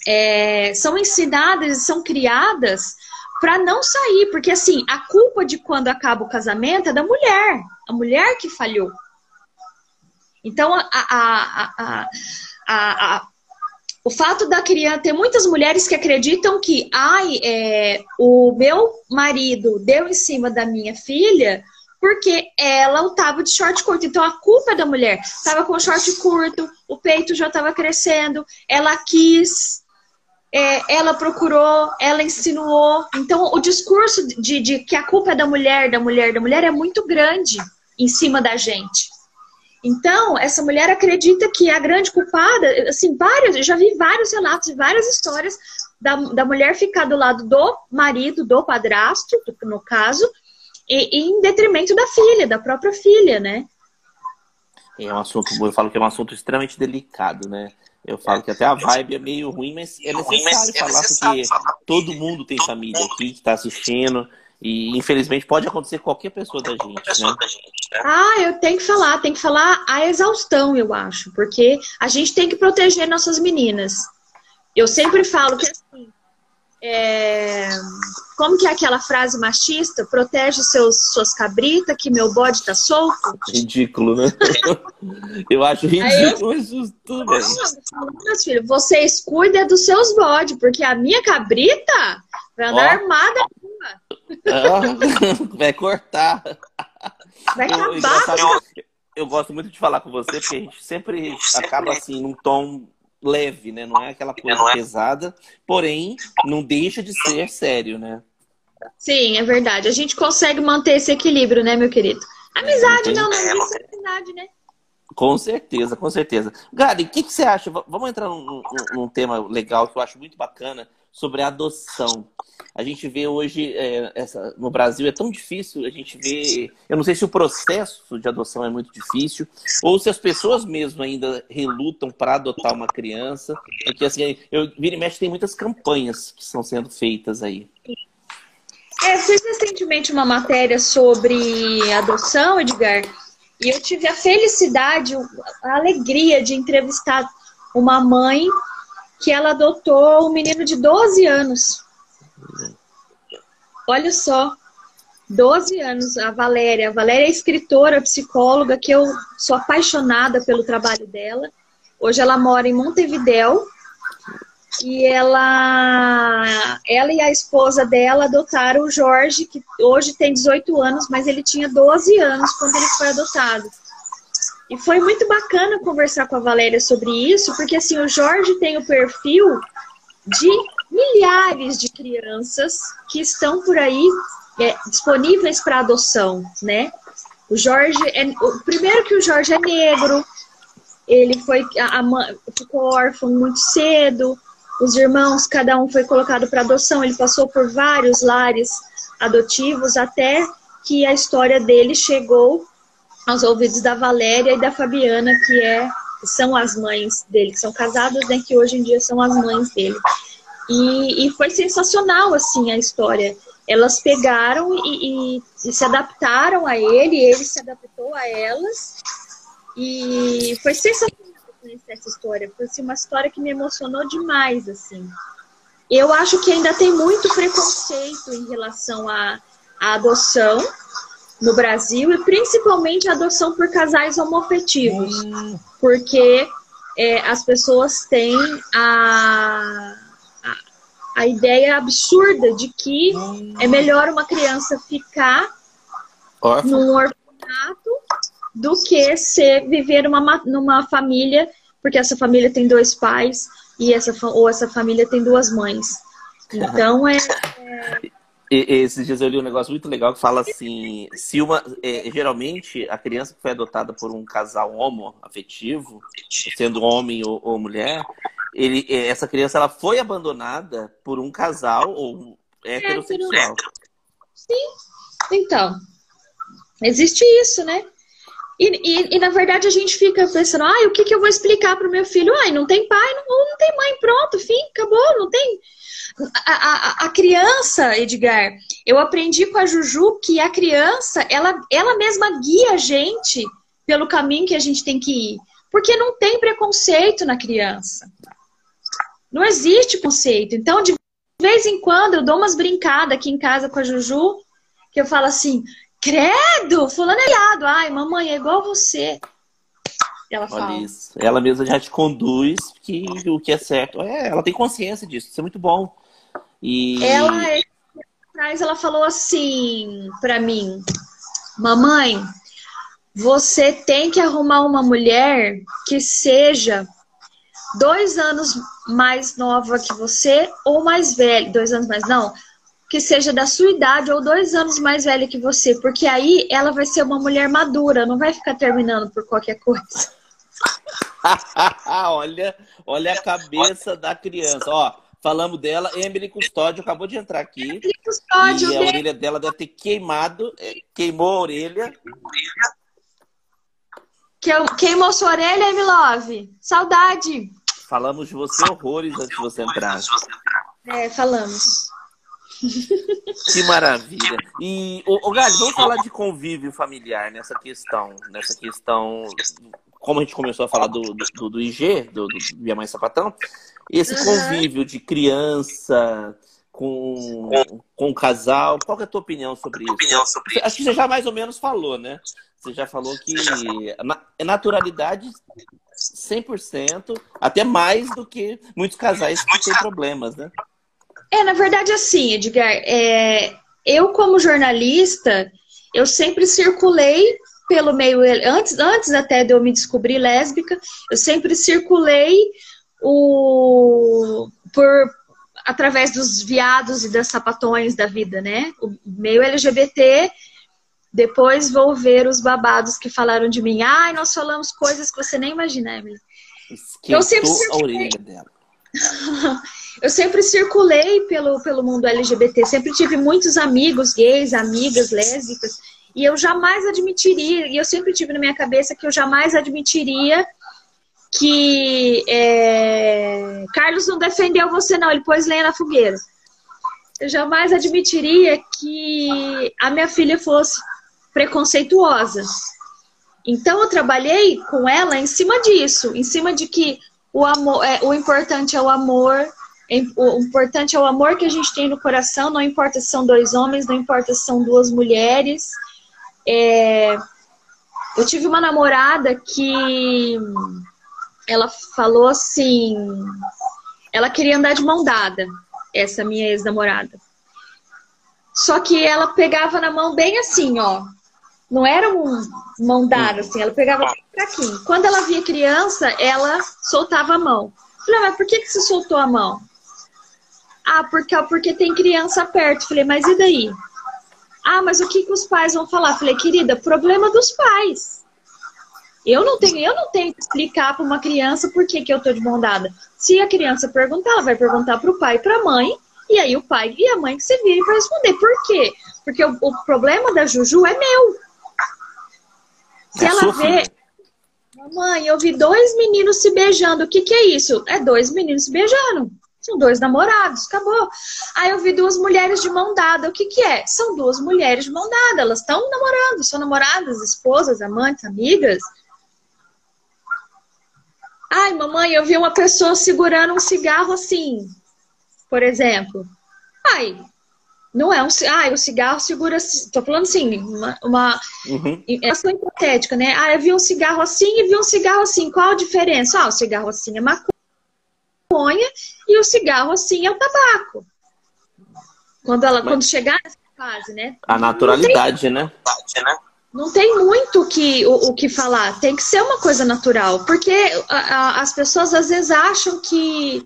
é, são ensinadas e são criadas para não sair, porque assim, a culpa de quando acaba o casamento é da mulher, a mulher que falhou. Então, a, a, a, o fato da criança tem muitas mulheres que acreditam que ai é, o meu marido deu em cima da minha filha porque ela estava de short curto então a culpa é da mulher estava com short curto o peito já estava crescendo ela quis é, ela procurou ela insinuou então o discurso de, de que a culpa é da mulher da mulher da mulher é muito grande em cima da gente então, essa mulher acredita que a grande culpada, assim, vários, eu já vi vários relatos, várias histórias da, da mulher ficar do lado do marido, do padrasto, no caso, e, e em detrimento da filha, da própria filha, né? É um assunto, eu falo que é um assunto extremamente delicado, né? Eu falo que até a vibe é meio ruim, mas é necessário é falar porque todo mundo tem família aqui que está assistindo. E infelizmente pode acontecer com qualquer pessoa da gente, né? Ah, eu tenho que falar, tem que falar a exaustão, eu acho, porque a gente tem que proteger nossas meninas. Eu sempre falo que assim, é... como que é aquela frase machista? Protege seus, suas cabritas, que meu bode tá solto. Ridículo, né? eu acho ridículo eu... isso tudo bem. Meus filhos, vocês cuidem dos seus bodes, porque a minha cabrita vai andar oh. armada. vai cortar. Vai acabar. Eu, eu, gosto muito de falar com você, porque a gente sempre acaba assim, num tom leve, né? Não é aquela coisa é. pesada, porém, não deixa de ser sério, né? Sim, é verdade. A gente consegue manter esse equilíbrio, né, meu querido? Amizade, não, não, não é amizade, né? Com certeza, com certeza. Gary, o que, que, você acha? Vamos entrar num, num, num tema legal que eu acho muito bacana, sobre a adoção. A gente vê hoje, é, essa, no Brasil é tão difícil, a gente vê. Eu não sei se o processo de adoção é muito difícil, ou se as pessoas mesmo ainda relutam para adotar uma criança. Porque assim, eu vira e mexe, tem muitas campanhas que estão sendo feitas aí. É, fiz recentemente uma matéria sobre adoção, Edgar, e eu tive a felicidade, a alegria de entrevistar uma mãe que ela adotou um menino de 12 anos. Olha só. 12 anos, a Valéria. A Valéria é escritora, psicóloga, que eu sou apaixonada pelo trabalho dela. Hoje ela mora em Montevidéu e ela, ela e a esposa dela adotaram o Jorge, que hoje tem 18 anos, mas ele tinha 12 anos quando ele foi adotado. E foi muito bacana conversar com a Valéria sobre isso, porque assim, o Jorge tem o perfil de milhares de crianças que estão por aí é, disponíveis para adoção, né? O Jorge é o primeiro que o Jorge é negro, ele foi a, a, ficou órfão muito cedo, os irmãos cada um foi colocado para adoção, ele passou por vários lares adotivos até que a história dele chegou aos ouvidos da Valéria e da Fabiana, que é são as mães dele, que são casadas, né, que hoje em dia são as mães dele. E, e foi sensacional, assim, a história. Elas pegaram e, e, e, se adaptaram a ele, ele se adaptou a elas. E foi sensacional conhecer essa história. Foi assim, uma história que me emocionou demais, assim. Eu acho que ainda tem muito preconceito em relação à, à adoção no Brasil e principalmente a adoção por casais homofetivos. Hum. Porque é, as pessoas têm a a ideia absurda de que hum. é melhor uma criança ficar Órfão. num orfanato do que ser, viver numa, numa família, porque essa família tem dois pais e essa, ou essa família tem duas mães. Então é, é... Esses dias eu li um negócio muito legal que fala assim: se uma. É, geralmente, a criança que foi adotada por um casal homo afetivo, sendo homem ou, ou mulher, ele, é, essa criança ela foi abandonada por um casal ou heterossexual. Sim, então. Existe isso, né? E, e, e, na verdade a gente fica pensando, ah, o que, que eu vou explicar para o meu filho? Ai, não tem pai, não, não tem mãe, pronto, fim, acabou, não tem. A, a, a, criança, Edgar, eu aprendi com a Juju que a criança, ela, ela mesma guia a gente pelo caminho que a gente tem que ir. Porque não tem preconceito na criança. Não existe conceito. Então, de vez em quando, eu dou umas brincadas aqui em casa com a Juju, que eu falo assim, credo, fulano é viado. Ai, mamãe, é igual você. Ela fala. Olha isso. Ela mesma já te conduz que o que é certo. É, ela tem consciência disso. Isso é muito bom. E... Ela, é, ela falou assim para mim, mamãe, você tem que arrumar uma mulher que seja dois anos mais nova que você ou mais velha, dois anos mais não, que seja da sua idade ou dois anos mais velha que você, porque aí ela vai ser uma mulher madura, não vai ficar terminando por qualquer coisa. olha, olha a cabeça da criança, ó. Falamos dela, Emily Custódio acabou de entrar aqui. Custódio, e a orelha dela deve ter queimado, é, queimou a orelha. Queimou sua orelha, Emilove? Saudade. Falamos de você horrores antes de você entrar. É, falamos. Que maravilha. E, o, o vamos falar de convívio familiar nessa questão. Nessa questão, como a gente começou a falar do, do, do IG, do, do Minha Mãe Sapatão, esse convívio de criança com, com o casal, qual é a tua opinião sobre isso? Acho que você já mais ou menos falou, né? Você já falou que é naturalidade 100%, até mais do que muitos casais que têm problemas, né? É, na verdade, assim, Edgar, é, eu como jornalista, eu sempre circulei pelo meio, antes, antes até de eu me descobrir lésbica, eu sempre circulei o, por, através dos viados e das sapatões da vida, né? O meio LGBT depois vou ver os babados que falaram de mim. Ai, nós falamos coisas que você nem imagina, Emily. eu sempre a orelha dela. eu sempre circulei pelo, pelo mundo LGBT, sempre tive muitos amigos gays, amigas lésbicas, e eu jamais admitiria, e eu sempre tive na minha cabeça que eu jamais admitiria que é, Carlos não defendeu você, não, ele pôs lenha na fogueira. Eu jamais admitiria que a minha filha fosse preconceituosa. Então eu trabalhei com ela em cima disso, em cima de que o amor, é, o importante é o amor, O importante é o amor que a gente tem no coração, não importa se são dois homens, não importa se são duas mulheres. É... Eu tive uma namorada que ela falou assim, ela queria andar de mão dada, essa minha ex-namorada. Só que ela pegava na mão bem assim, ó. Não era um mão dada, assim, ela pegava bem fraquinho. Quando ela via criança, ela soltava a mão. Falei, mas por que, que você soltou a mão? Ah, porque, porque tem criança perto. Falei, mas e daí? Ah, mas o que, que os pais vão falar? Falei, querida, problema dos pais. Eu não tenho, eu não tenho que explicar para uma criança por que, que eu tô de mão dada. Se a criança perguntar, ela vai perguntar para o pai e para a mãe, e aí o pai e a mãe que se virem para responder. Por quê? Porque o, o, problema da Juju é meu. Se é ela vê. Mamãe, eu vi dois meninos se beijando. O que, que é isso? É dois meninos se beijando. São dois namorados, acabou. Aí eu vi duas mulheres de mão dada. O que, que é? São duas mulheres de mão dada. Elas estão namorando, são namoradas, esposas, amantes, amigas. Ai, mamãe, eu vi uma pessoa segurando um cigarro assim, por exemplo. Ai, não é um. Ai, o cigarro segura. Tô falando assim, uma. uma uhum. É ação hipotética, né? Ah, eu vi um cigarro assim e vi um cigarro assim. Qual a diferença? Ah, o cigarro assim é maconha e o cigarro assim é o tabaco. Quando ela, Mas... quando chegar nessa fase, né? A naturalidade, né? não tem muito que, o, o, que falar. Tem que ser uma coisa natural. Porque a, a, as pessoas às vezes acham que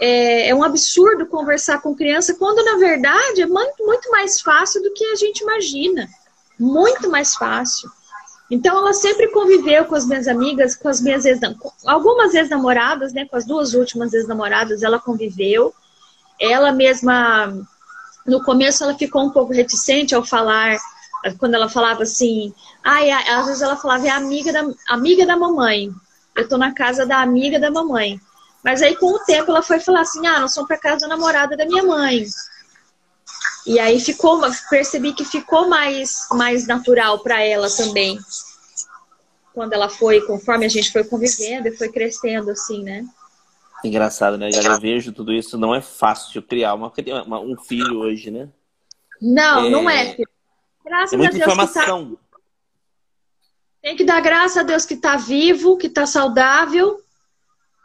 é, é, um absurdo conversar com criança, quando na verdade é muito, muito mais fácil do que a gente imagina. Muito mais fácil. Então ela sempre conviveu com as minhas amigas, com as minhas ex algumas ex-namoradas, né? Com as duas últimas ex-namoradas, ela conviveu. Ela mesma, no começo, ela ficou um pouco reticente ao falar quando ela falava assim, ai, às vezes ela falava, é amiga da, amiga da mamãe. Eu tô na casa da amiga da mamãe. Mas aí, com o tempo, ela foi falar assim, ah, nós somos pra casa da namorada da minha mãe. E aí ficou, percebi que ficou mais, mais natural para ela também. Quando ela foi, conforme a gente foi convivendo e foi crescendo, assim, né? Engraçado, né? Eu vejo tudo isso, não é fácil criar uma, uma um filho hoje, né? Não, é... não é, filho. Graças é muita a Deus informação. Que tá... Tem que dar graças a Deus que está vivo, que está saudável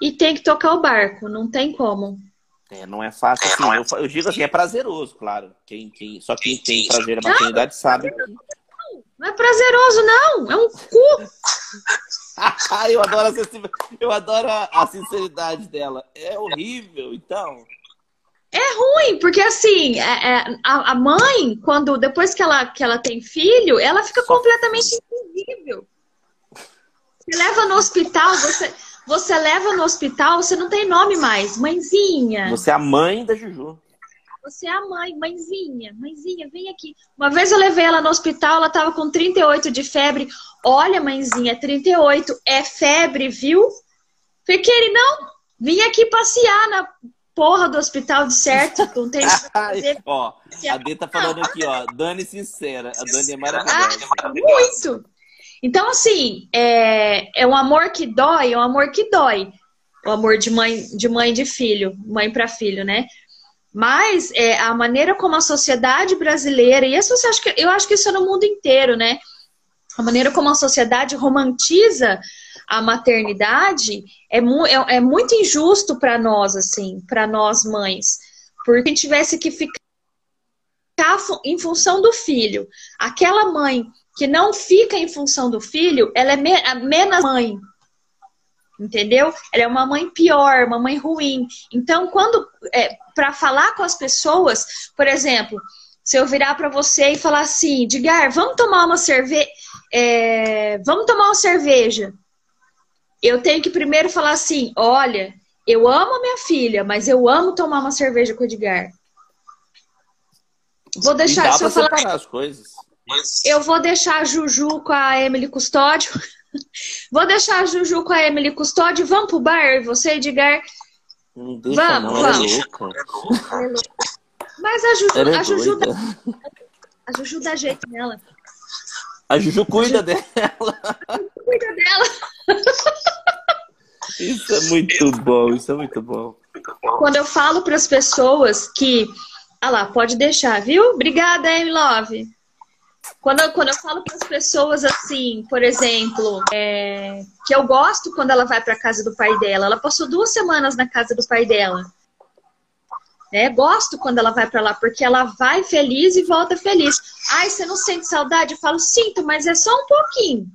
e tem que tocar o barco. Não tem como. É, não é fácil assim. Eu, eu, digo assim, é prazeroso, claro. Quem, quem, só quem tem prazer na maternidade sabe. Não, não é prazeroso, não. É um cu. eu adoro, eu adoro a sinceridade dela. É horrível, então. É ruim, porque assim, é, é, a, a, mãe, quando depois que ela, que ela tem filho, ela fica completamente invisível. Você leva no hospital, você, você leva no hospital, você não tem nome mais, mãezinha. Você é a mãe da Juju. Você é a mãe, mãezinha, mãezinha, vem aqui. Uma vez eu levei ela no hospital, ela tava com 38 de febre. Olha, mãezinha, 38 é febre, viu? Falei, querido, não, vim aqui passear na porra do hospital de certo, não tem Ó, a Dê tá falando aqui, ó, Dani sincera, a Dani é maravilhosa. Ah, muito! Então, assim, é, é um amor que dói, é um amor que dói. O amor de mãe, de mãe de filho, mãe para filho, né? Mas é, a maneira como a sociedade brasileira, e isso eu acho, que, eu acho que isso é no mundo inteiro, né? A maneira como a sociedade romantiza a maternidade é, mu é, é muito injusto para nós, assim, para nós mães. Porque a gente tivesse que ficar em função do filho. Aquela mãe que não fica em função do filho, ela é me menos mãe. Entendeu? Ela é uma mãe pior, uma mãe ruim. Então, quando é, para falar com as pessoas, por exemplo, se eu virar para você e falar assim, Digar, vamos tomar uma cerveja, é, vamos tomar uma cerveja eu tenho que primeiro falar assim: olha, eu amo a minha filha, mas eu amo tomar uma cerveja com o Edgar. Vou deixar isso eu falar. as coisas. Eu vou deixar a Juju com a Emily Custódio. vou deixar a Juju com a Emily Custódio. Vamos pro bar, você, Edgar? Não deixa vamos, não, vamos. É louca. Mas a Juju, é a Juju, dá, a Juju dá jeito nela. A Juju cuida a Juju, dela. A Juju cuida dela. Isso é muito bom, isso é muito bom. quando eu falo para as pessoas que. Ah lá, pode deixar, viu? Obrigada, Amy Love. Quando eu, quando eu falo para as pessoas assim, por exemplo, é, que eu gosto quando ela vai para casa do pai dela, ela passou duas semanas na casa do pai dela. É, gosto quando ela vai para lá, porque ela vai feliz e volta feliz. Ai, você não sente saudade? Eu falo, sinto, mas é só um pouquinho.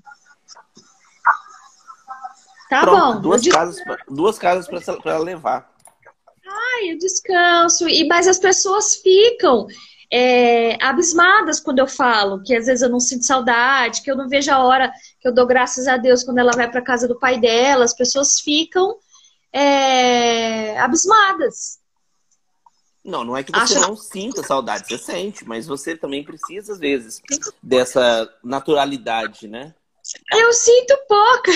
Tá Pronto, bom. Duas casas, duas casas para ela levar. Ai, eu descanso. E, mas as pessoas ficam é, abismadas quando eu falo, que às vezes eu não sinto saudade, que eu não vejo a hora que eu dou graças a Deus quando ela vai para casa do pai dela. As pessoas ficam é, abismadas. Não, não é que você Acho... não sinta saudade, você sente, mas você também precisa, às vezes, dessa naturalidade, né? Eu sinto pouca.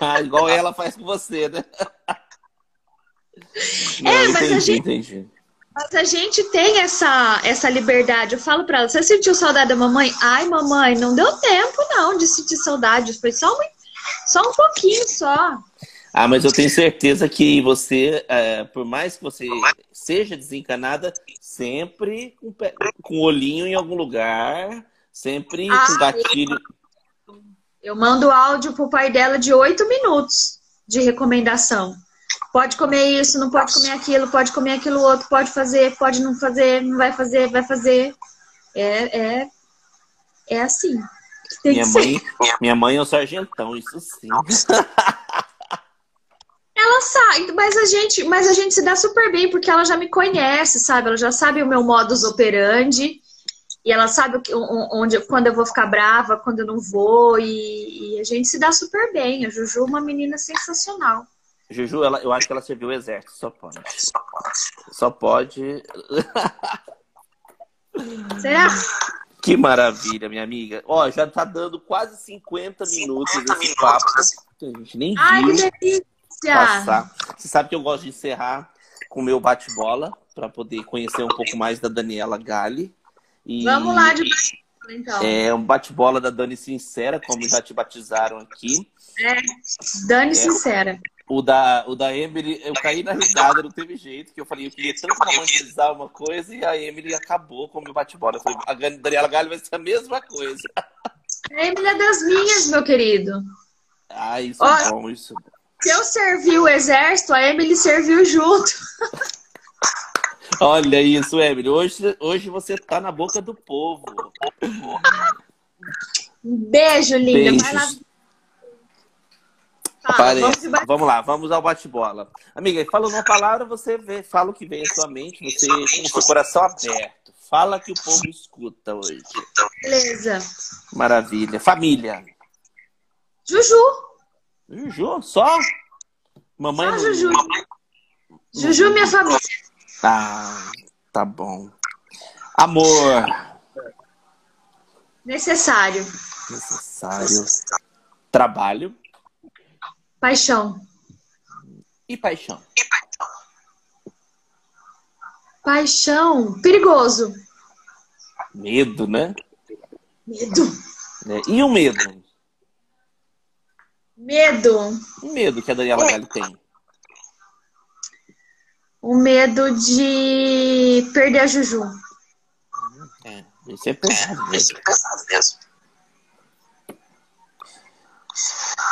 Ah, igual ela faz com você, né? Não, é, mas entendi, a gente. Entendi. Mas a gente tem essa, essa liberdade. Eu falo pra ela, você sentiu saudade da mamãe? Ai, mamãe, não deu tempo não de sentir saudade. Foi só um, só um pouquinho só. Ah, mas eu tenho certeza que você, é, por mais que você seja desencanada, sempre com, com o olhinho em algum lugar, sempre ah, com gatilho. Eu mando áudio pro pai dela de oito minutos de recomendação. Pode comer isso, não pode comer aquilo, pode comer aquilo outro, pode fazer, pode não fazer, não vai fazer, vai fazer. É, é, é assim. minha mãe, minha mãe é o sargentão, isso sim. Ela sabe, mas a gente, mas a gente se dá super bem porque ela já me conhece, sabe? Ela já sabe o meu modus operandi e ela sabe onde, quando eu vou ficar brava, quando eu não vou e, e a gente se dá super bem. A Juju é uma menina sensacional. Juju, ela, eu acho que ela serviu o exército, só pode. Só pode. Será? Que maravilha, minha amiga. Ó, já tá dando quase 50 minutos esse papo. Que a gente nem Ai, viu passar. Você sabe que eu gosto de encerrar com o meu bate-bola, para poder conhecer um pouco mais da Daniela Gali. E... Vamos lá de bate-bola, então. É um bate-bola da Dani Sincera, como já te batizaram aqui. É, Dani é. Sincera. O da, o da Emily, eu caí na risada, não teve jeito, que eu falei, eu queria tanto romantizar uma coisa e a Emily acabou com o meu bate-bola. A Daniela Galho vai ser a mesma coisa. A Emily é das minhas, meu querido. Ah, isso Ó, é bom, isso. Se eu servi o exército, a Emily serviu junto. Olha isso, Emily. Hoje, hoje você tá na boca do povo. Beijo, linda. Vai lá vamos, vamos, lá, vamos ao bate-bola. Amiga, fala uma palavra, você vê, fala o que vem à sua mente, você com o seu coração aberto. Fala que o povo escuta hoje. Beleza. Maravilha. Família. Juju. Juju, só? Mamãe. Só Juju. Juju, minha família. Ah, tá bom. Amor. Necessário. Necessário. Trabalho. Paixão. E paixão? Paixão. Perigoso. Medo, né? Medo. É. E o medo? Medo. O medo que a Daniela Galli tem. O medo de perder a Juju. É, isso é pesado mesmo. Isso é pesado mesmo.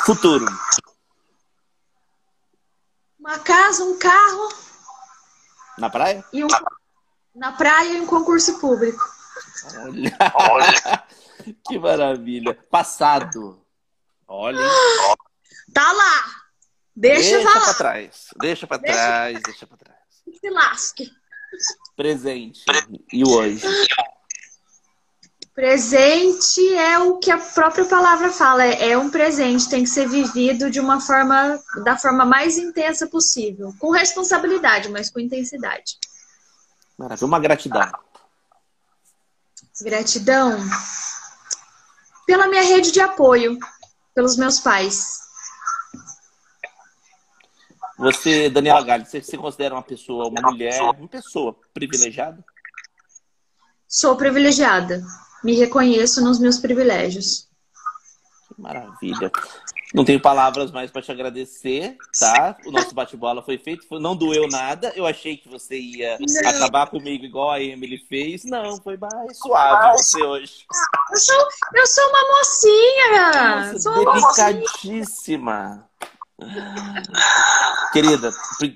Futuro. Uma casa, um carro. Na praia? E um... Na praia e um concurso público. Olha. Olha. que maravilha. Passado. Olha. Tá lá. Deixa, deixa pra trás. Deixa pra deixa trás, deixa pra trás. Se lasque. Presente. E hoje? Presente é o que a própria palavra fala, é, é um presente, tem que ser vivido de uma forma, da forma mais intensa possível, com responsabilidade, mas com intensidade. Maravilha, uma gratidão. Gratidão pela minha rede de apoio, pelos meus pais. Você, Daniela Galho, você se considera uma pessoa, uma mulher, uma pessoa privilegiada? Sou privilegiada me reconheço nos meus privilégios. Maravilha. Não tenho palavras mais para te agradecer, tá? O nosso bate-bola foi feito, não doeu nada. Eu achei que você ia não. acabar comigo igual a Emily fez. Não, foi mais suave você hoje. Eu sou, eu sou uma mocinha! Nossa, sou delicadíssima. Querida,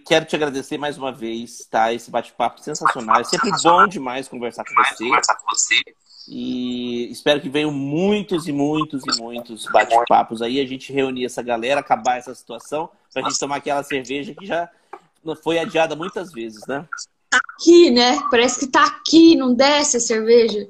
quero te agradecer mais uma vez, tá? Esse bate-papo sensacional. É sempre bom demais conversar com você. E espero que venham muitos e muitos e muitos bate-papos aí. A gente reunir essa galera, acabar essa situação, pra gente tomar aquela cerveja que já foi adiada muitas vezes, né? Tá aqui, né? Parece que tá aqui, não desce a cerveja.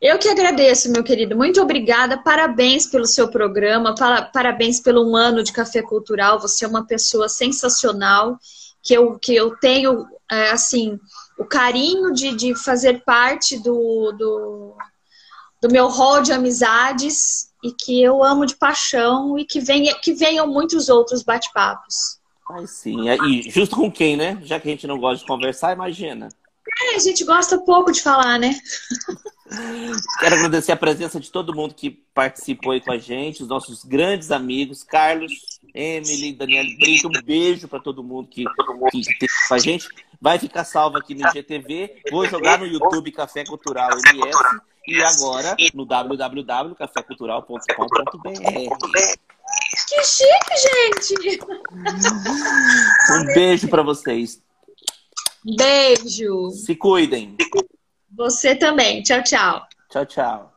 Eu que agradeço, meu querido. Muito obrigada. Parabéns pelo seu programa. Parabéns pelo um ano de Café Cultural. Você é uma pessoa sensacional. Que eu, que eu tenho, é, assim, o carinho de, de fazer parte do, do, do meu hall de amizades e que eu amo de paixão e que, venha, que venham muitos outros bate-papos. Ai, sim. E justo com quem, né? Já que a gente não gosta de conversar, imagina. É, a gente gosta pouco de falar, né? Quero agradecer a presença de todo mundo que participou aí com a gente, os nossos grandes amigos, Carlos, Emily, Daniel Brito. Um beijo para todo mundo que, que esteve com a gente. Vai ficar salvo aqui no IGTV. Vou jogar no YouTube Café Cultural MS e agora no www.cafécultural.com.br. Que chique, gente! Um beijo para vocês. Beijo. Se cuidem. Você também. Tchau, tchau. Tchau, tchau.